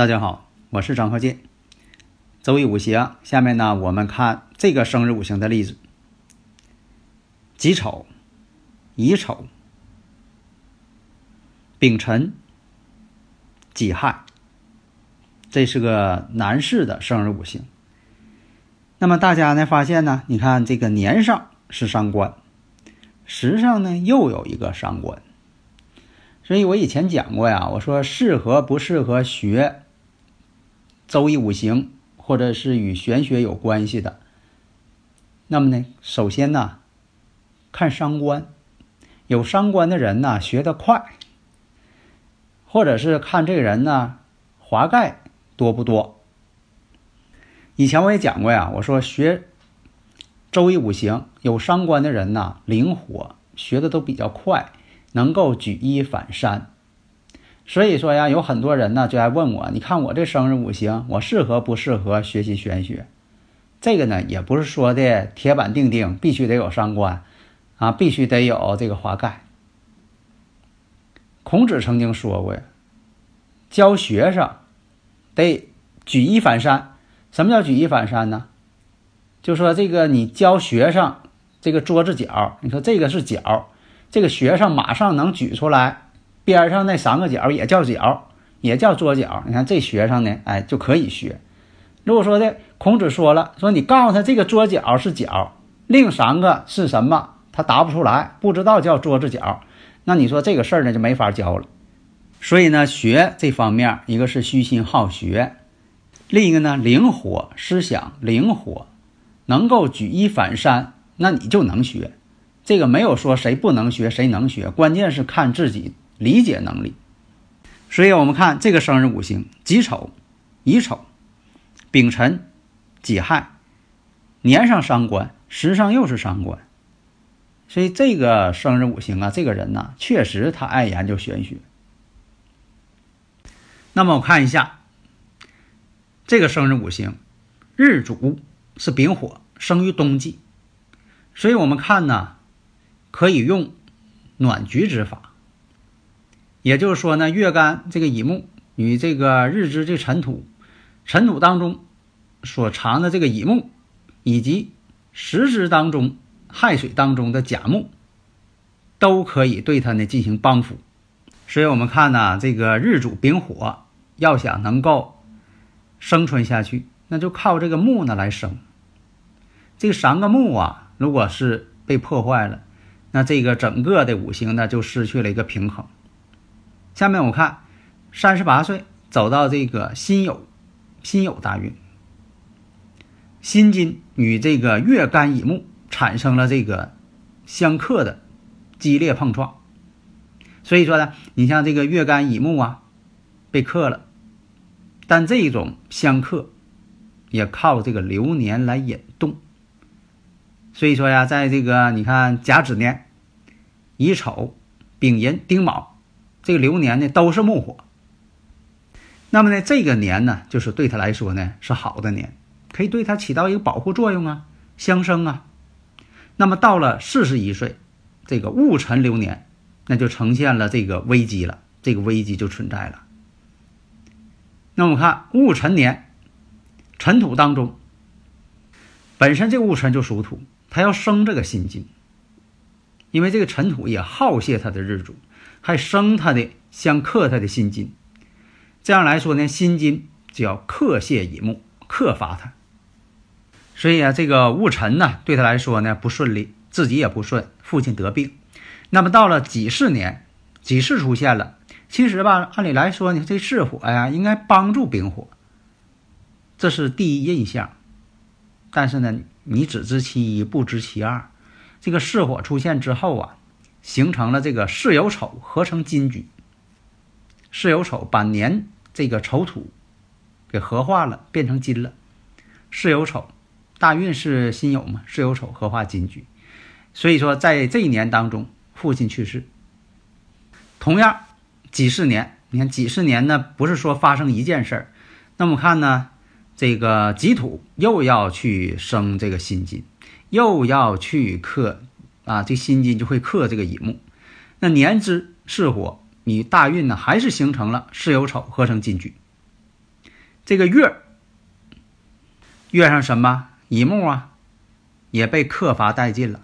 大家好，我是张鹤剑。周易五行，下面呢，我们看这个生日五行的例子：己丑、乙丑、丙辰、己亥。这是个男士的生日五行。那么大家呢发现呢，你看这个年上是伤官，时上呢又有一个伤官。所以我以前讲过呀，我说适合不适合学周易五行，或者是与玄学有关系的。那么呢，首先呢，看伤官，有伤官的人呢学得快，或者是看这个人呢华盖多不多。以前我也讲过呀，我说学周易五行有伤官的人呢灵活，学的都比较快。能够举一反三，所以说呀，有很多人呢就来问我，你看我这生日五行，我适合不适合学习玄学？这个呢，也不是说的铁板钉钉，必须得有伤官啊，必须得有这个华盖。孔子曾经说过呀，教学生得举一反三。什么叫举一反三呢？就说这个你教学生这个桌子角，你说这个是角。这个学生马上能举出来，边上那三个角也叫角，也叫桌角。你看这学生呢，哎，就可以学。如果说的孔子说了，说你告诉他这个桌角是角，另三个是什么，他答不出来，不知道叫桌子角，那你说这个事儿呢就没法教了。所以呢，学这方面，一个是虚心好学，另一个呢灵活思想，灵活，能够举一反三，那你就能学。这个没有说谁不能学，谁能学，关键是看自己理解能力。所以我们看这个生日五行：己丑、乙丑、丙辰、己亥，年上伤官，时上又是伤官。所以这个生日五行啊，这个人呢，确实他爱研究玄学。那么我看一下这个生日五行，日主是丙火，生于冬季，所以我们看呢。可以用暖局之法，也就是说呢，月干这个乙木与这个日支这尘土，尘土当中所藏的这个乙木，以及时支当中亥水当中的甲木，都可以对它呢进行帮扶。所以我们看呢，这个日主丙火要想能够生存下去，那就靠这个木呢来生。这三个木啊，如果是被破坏了。那这个整个的五行呢，就失去了一个平衡。下面我看，三十八岁走到这个辛酉，辛酉大运，辛金与这个月干乙木产生了这个相克的激烈碰撞。所以说呢，你像这个月干乙木啊，被克了，但这种相克也靠这个流年来引动。所以说呀，在这个你看甲子年、乙丑、丙寅、丁卯这个流年呢，都是木火。那么呢，这个年呢，就是对他来说呢是好的年，可以对他起到一个保护作用啊，相生啊。那么到了四十一岁，这个戊辰流年，那就呈现了这个危机了，这个危机就存在了。那我们看戊辰年，尘土当中，本身这个戊辰就属土。他要生这个辛金，因为这个尘土也耗泄他的日主，还生他的相克他的辛金。这样来说呢，辛金就要克泄乙木，克伐他。所以啊，这个戊辰呢，对他来说呢不顺利，自己也不顺，父亲得病。那么到了己巳年，己巳出现了，其实吧，按理来说呢，这巳火呀应该帮助丙火，这是第一印象。但是呢，你只知其一，不知其二。这个巳火出现之后啊，形成了这个巳酉丑合成金局。巳酉丑把年这个丑土给合化了，变成金了。巳酉丑，大运是辛酉嘛？巳酉丑合化金局，所以说在这一年当中，父亲去世。同样，几十年，你看几十年呢，不是说发生一件事儿。那么看呢，这个己土又要去生这个辛金。又要去克啊，这辛金就会克这个乙木。那年支巳火，你大运呢还是形成了巳酉丑合成金局。这个月月上什么乙木啊，也被克伐殆尽了。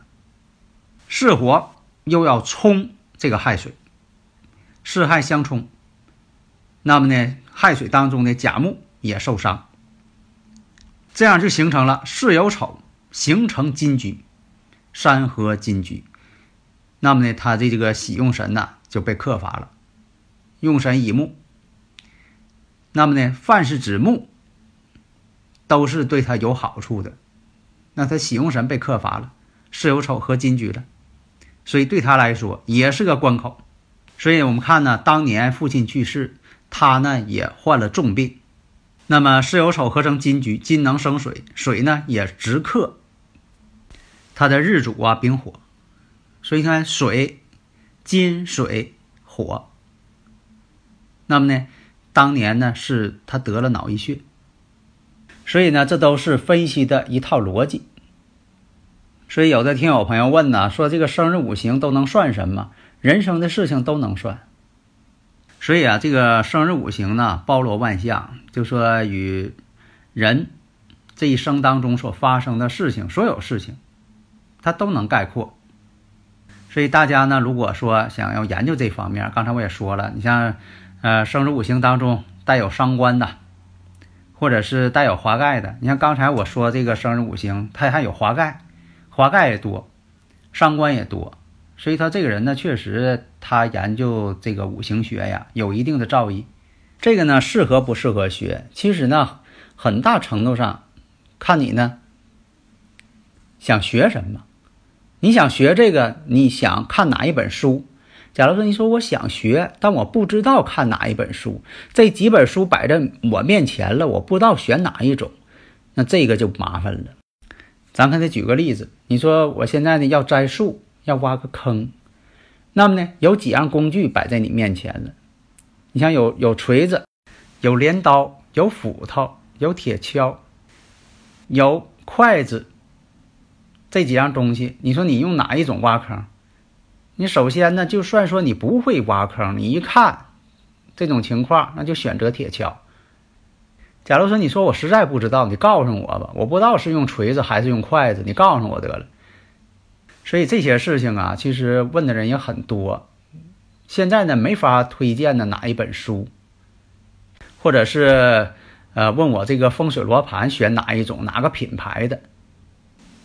巳火又要冲这个亥水，巳亥相冲，那么呢亥水当中的甲木也受伤，这样就形成了巳酉丑。形成金局，山河金局，那么呢，他的这个喜用神呐就被克伐了，用神乙木。那么呢，凡是指木，都是对他有好处的。那他喜用神被克伐了，是有丑合金局了，所以对他来说也是个关口。所以我们看呢，当年父亲去世，他呢也患了重病。那么巳酉丑合成金局，金能生水，水呢也直克。它的日主啊，丙火，所以看水、金、水、火。那么呢，当年呢是他得了脑溢血，所以呢，这都是分析的一套逻辑。所以有的听友朋友问呢，说这个生日五行都能算什么？人生的事情都能算。所以啊，这个生日五行呢，包罗万象，就说与人这一生当中所发生的事情，所有事情。它都能概括，所以大家呢，如果说想要研究这方面，刚才我也说了，你像，呃，生日五行当中带有伤官的，或者是带有华盖的，你像刚才我说这个生日五行，它还有华盖，华盖也多，伤官也多，所以他这个人呢，确实他研究这个五行学呀，有一定的造诣。这个呢，适合不适合学，其实呢，很大程度上看你呢想学什么。你想学这个？你想看哪一本书？假如说你说我想学，但我不知道看哪一本书，这几本书摆在我面前了，我不知道选哪一种，那这个就麻烦了。咱看再举个例子，你说我现在呢要栽树，要挖个坑，那么呢有几样工具摆在你面前了？你像有有锤子，有镰刀，有斧头，有铁锹，有筷子。这几样东西，你说你用哪一种挖坑？你首先呢，就算说你不会挖坑，你一看这种情况，那就选择铁锹。假如说你说我实在不知道，你告诉我吧，我不知道是用锤子还是用筷子，你告诉我得了。所以这些事情啊，其实问的人也很多。现在呢，没法推荐的哪一本书，或者是呃问我这个风水罗盘选哪一种，哪个品牌的。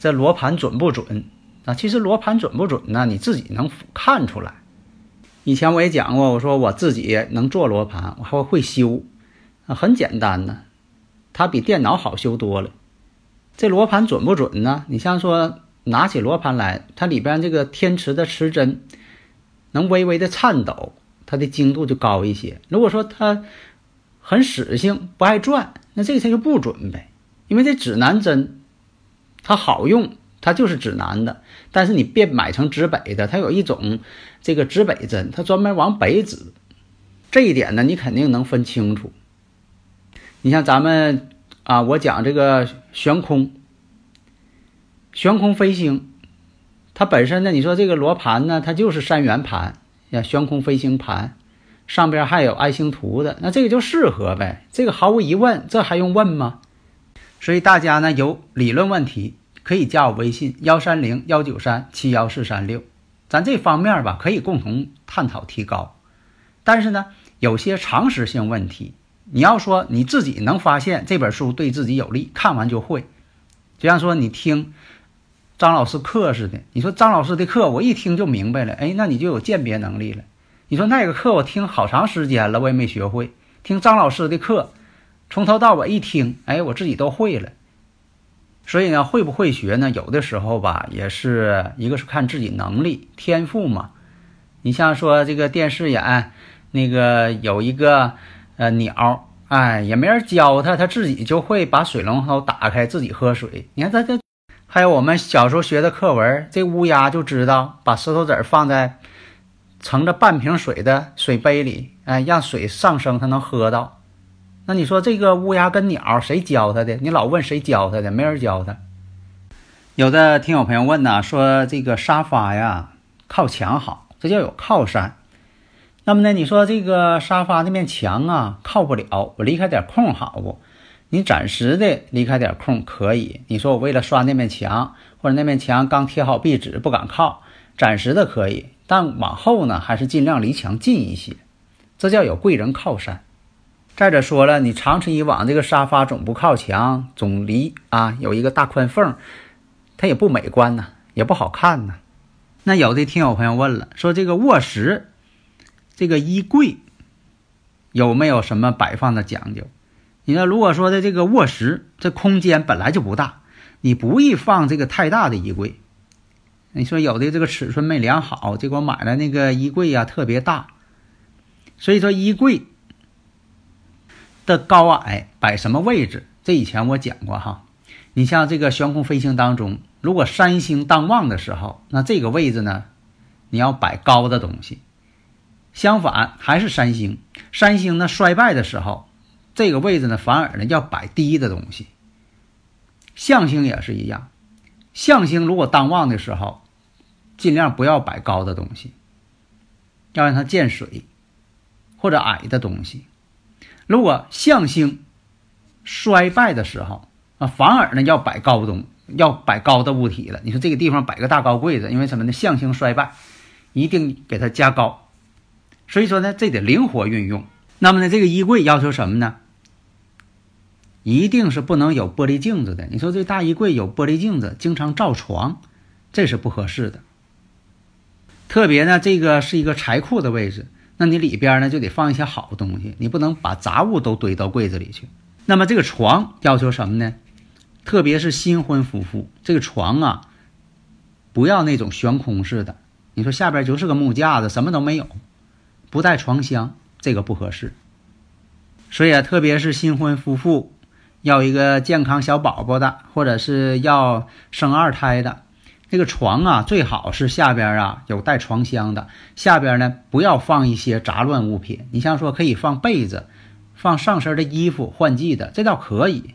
这罗盘准不准啊？其实罗盘准不准呢？你自己能看出来。以前我也讲过，我说我自己能做罗盘，我还会修，啊，很简单呢，它比电脑好修多了。这罗盘准不准呢？你像说拿起罗盘来，它里边这个天池的磁针能微微的颤抖，它的精度就高一些。如果说它很死性不爱转，那这个它就不准呗，因为这指南针。它好用，它就是指南的，但是你别买成指北的。它有一种这个指北针，它专门往北指。这一点呢，你肯定能分清楚。你像咱们啊，我讲这个悬空，悬空飞星，它本身呢，你说这个罗盘呢，它就是三元盘，像，悬空飞行盘，上边还有爱星图的，那这个就适合呗。这个毫无疑问，这还用问吗？所以大家呢有理论问题可以加我微信幺三零幺九三七幺四三六，咱这方面吧可以共同探讨提高。但是呢，有些常识性问题，你要说你自己能发现这本书对自己有利，看完就会。就像说你听张老师课似的，你说张老师的课我一听就明白了，哎，那你就有鉴别能力了。你说那个课我听好长时间了，我也没学会。听张老师的课。从头到尾一听，哎，我自己都会了。所以呢，会不会学呢？有的时候吧，也是一个是看自己能力、天赋嘛。你像说这个电视眼，那个有一个呃鸟，哎，也没人教他，他自己就会把水龙头打开，自己喝水。你看他这，还有我们小时候学的课文，这乌鸦就知道把石头子放在盛着半瓶水的水杯里，哎，让水上升，它能喝到。那你说这个乌鸦跟鸟谁教他的？你老问谁教他的，没人教他。有的听友朋友问呢，说这个沙发呀靠墙好，这叫有靠山。那么呢，你说这个沙发那面墙啊靠不了，我离开点空好不？你暂时的离开点空可以。你说我为了刷那面墙，或者那面墙刚贴好壁纸不敢靠，暂时的可以。但往后呢，还是尽量离墙近一些，这叫有贵人靠山。再者说了，你长此以往，这个沙发总不靠墙，总离啊有一个大宽缝，它也不美观呐，也不好看呐。那有的听友朋友问了，说这个卧室，这个衣柜有没有什么摆放的讲究？你说如果说的这个卧室这空间本来就不大，你不宜放这个太大的衣柜。你说有的这个尺寸没量好，结果买了那个衣柜呀特别大，所以说衣柜。的高矮摆什么位置？这以前我讲过哈。你像这个悬空飞行当中，如果三星当旺的时候，那这个位置呢，你要摆高的东西。相反，还是三星，三星呢衰败的时候，这个位置呢反而呢要摆低的东西。象星也是一样，象星如果当旺的时候，尽量不要摆高的东西，要让它见水或者矮的东西。如果象星衰败的时候啊，反而呢要摆高东，要摆高的物体了。你说这个地方摆个大高柜子，因为什么呢？象星衰败，一定给它加高。所以说呢，这得灵活运用。那么呢，这个衣柜要求什么呢？一定是不能有玻璃镜子的。你说这大衣柜有玻璃镜子，经常照床，这是不合适的。特别呢，这个是一个财库的位置。那你里边呢就得放一些好东西，你不能把杂物都堆到柜子里去。那么这个床要求什么呢？特别是新婚夫妇，这个床啊，不要那种悬空式的。你说下边就是个木架子，什么都没有，不带床箱，这个不合适。所以啊，特别是新婚夫妇要一个健康小宝宝的，或者是要生二胎的。这个床啊，最好是下边啊有带床箱的，下边呢不要放一些杂乱物品。你像说可以放被子，放上身的衣服换季的，这倒可以。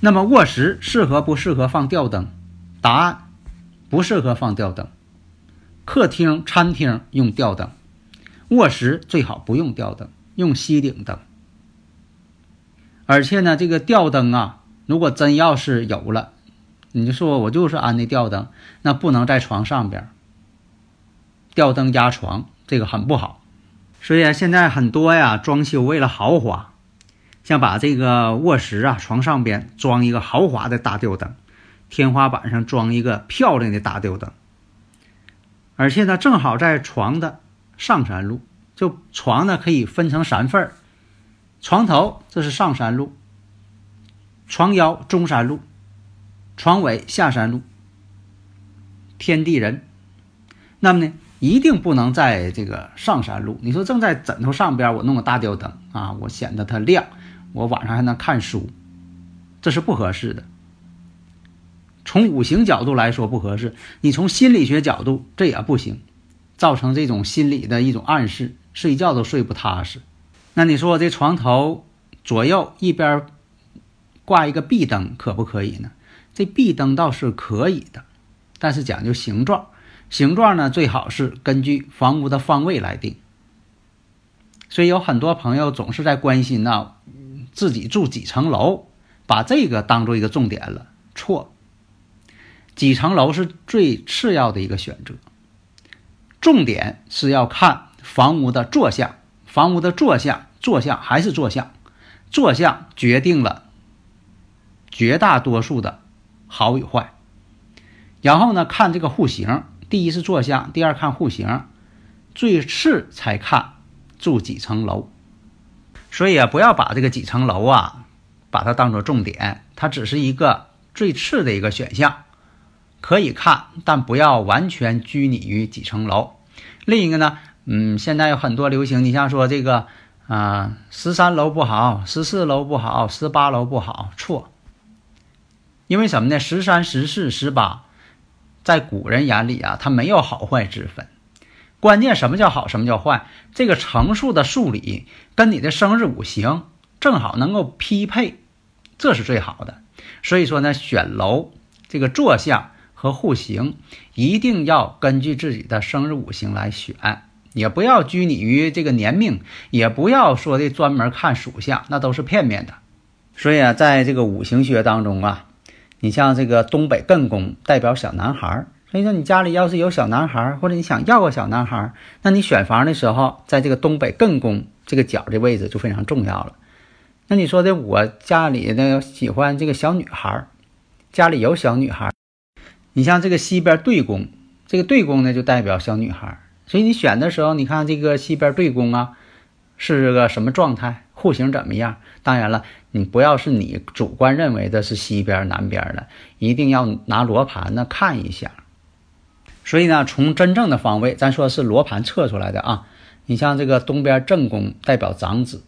那么卧室适合不适合放吊灯？答案：不适合放吊灯。客厅、餐厅用吊灯，卧室最好不用吊灯，用吸顶灯。而且呢，这个吊灯啊，如果真要是有了。你就说我就是安的吊灯，那不能在床上边。吊灯压床，这个很不好。所以啊，现在很多呀，装修为了豪华，像把这个卧室啊床上边装一个豪华的大吊灯，天花板上装一个漂亮的大吊灯，而且呢，正好在床的上山路，就床呢可以分成三份儿，床头这是上山路，床腰中山路。床尾下山路，天地人，那么呢，一定不能在这个上山路。你说正在枕头上边，我弄个大吊灯啊，我显得它亮，我晚上还能看书，这是不合适的。从五行角度来说不合适，你从心理学角度这也不行，造成这种心理的一种暗示，睡觉都睡不踏实。那你说我这床头左右一边挂一个壁灯，可不可以呢？这壁灯倒是可以的，但是讲究形状，形状呢最好是根据房屋的方位来定。所以有很多朋友总是在关心呢，自己住几层楼，把这个当做一个重点了。错，几层楼是最次要的一个选择，重点是要看房屋的坐向，房屋的坐向，坐向还是坐向，坐向决定了绝大多数的。好与坏，然后呢，看这个户型，第一是坐向，第二看户型，最次才看住几层楼。所以啊，不要把这个几层楼啊，把它当做重点，它只是一个最次的一个选项，可以看，但不要完全拘泥于几层楼。另一个呢，嗯，现在有很多流行，你像说这个啊，十三楼不好，十四楼不好，十八楼不好，错。因为什么呢？十三、十四、十八，在古人眼里啊，它没有好坏之分。关键什么叫好，什么叫坏？这个乘数的数理跟你的生日五行正好能够匹配，这是最好的。所以说呢，选楼这个坐向和户型一定要根据自己的生日五行来选，也不要拘泥于这个年命，也不要说的专门看属相，那都是片面的。所以啊，在这个五行学当中啊，你像这个东北艮宫代表小男孩儿。所以说，你家里要是有小男孩，或者你想要个小男孩，那你选房的时候，在这个东北艮宫这个角的位置就非常重要了。那你说的，我家里呢喜欢这个小女孩，家里有小女孩，你像这个西边对宫，这个对宫呢就代表小女孩，所以你选的时候，你看这个西边对宫啊，是个什么状态，户型怎么样？当然了，你不要是你主观认为的是西边南边的，一定要拿罗盘呢看一下。所以呢，从真正的方位，咱说是罗盘测出来的啊。你像这个东边正宫代表长子，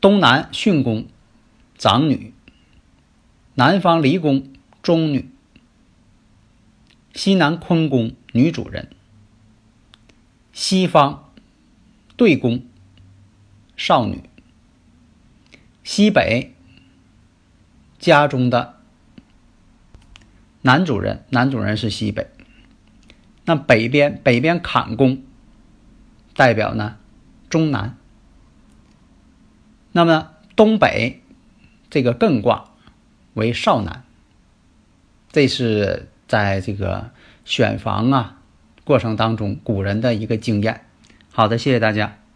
东南巽宫长女，南方离宫中女，西南坤宫女主人，西方对宫少女，西北家中的男主人，男主人是西北。那北边北边坎宫代表呢中南，那么东北这个艮卦为少南，这是在这个选房啊过程当中古人的一个经验。好的，谢谢大家。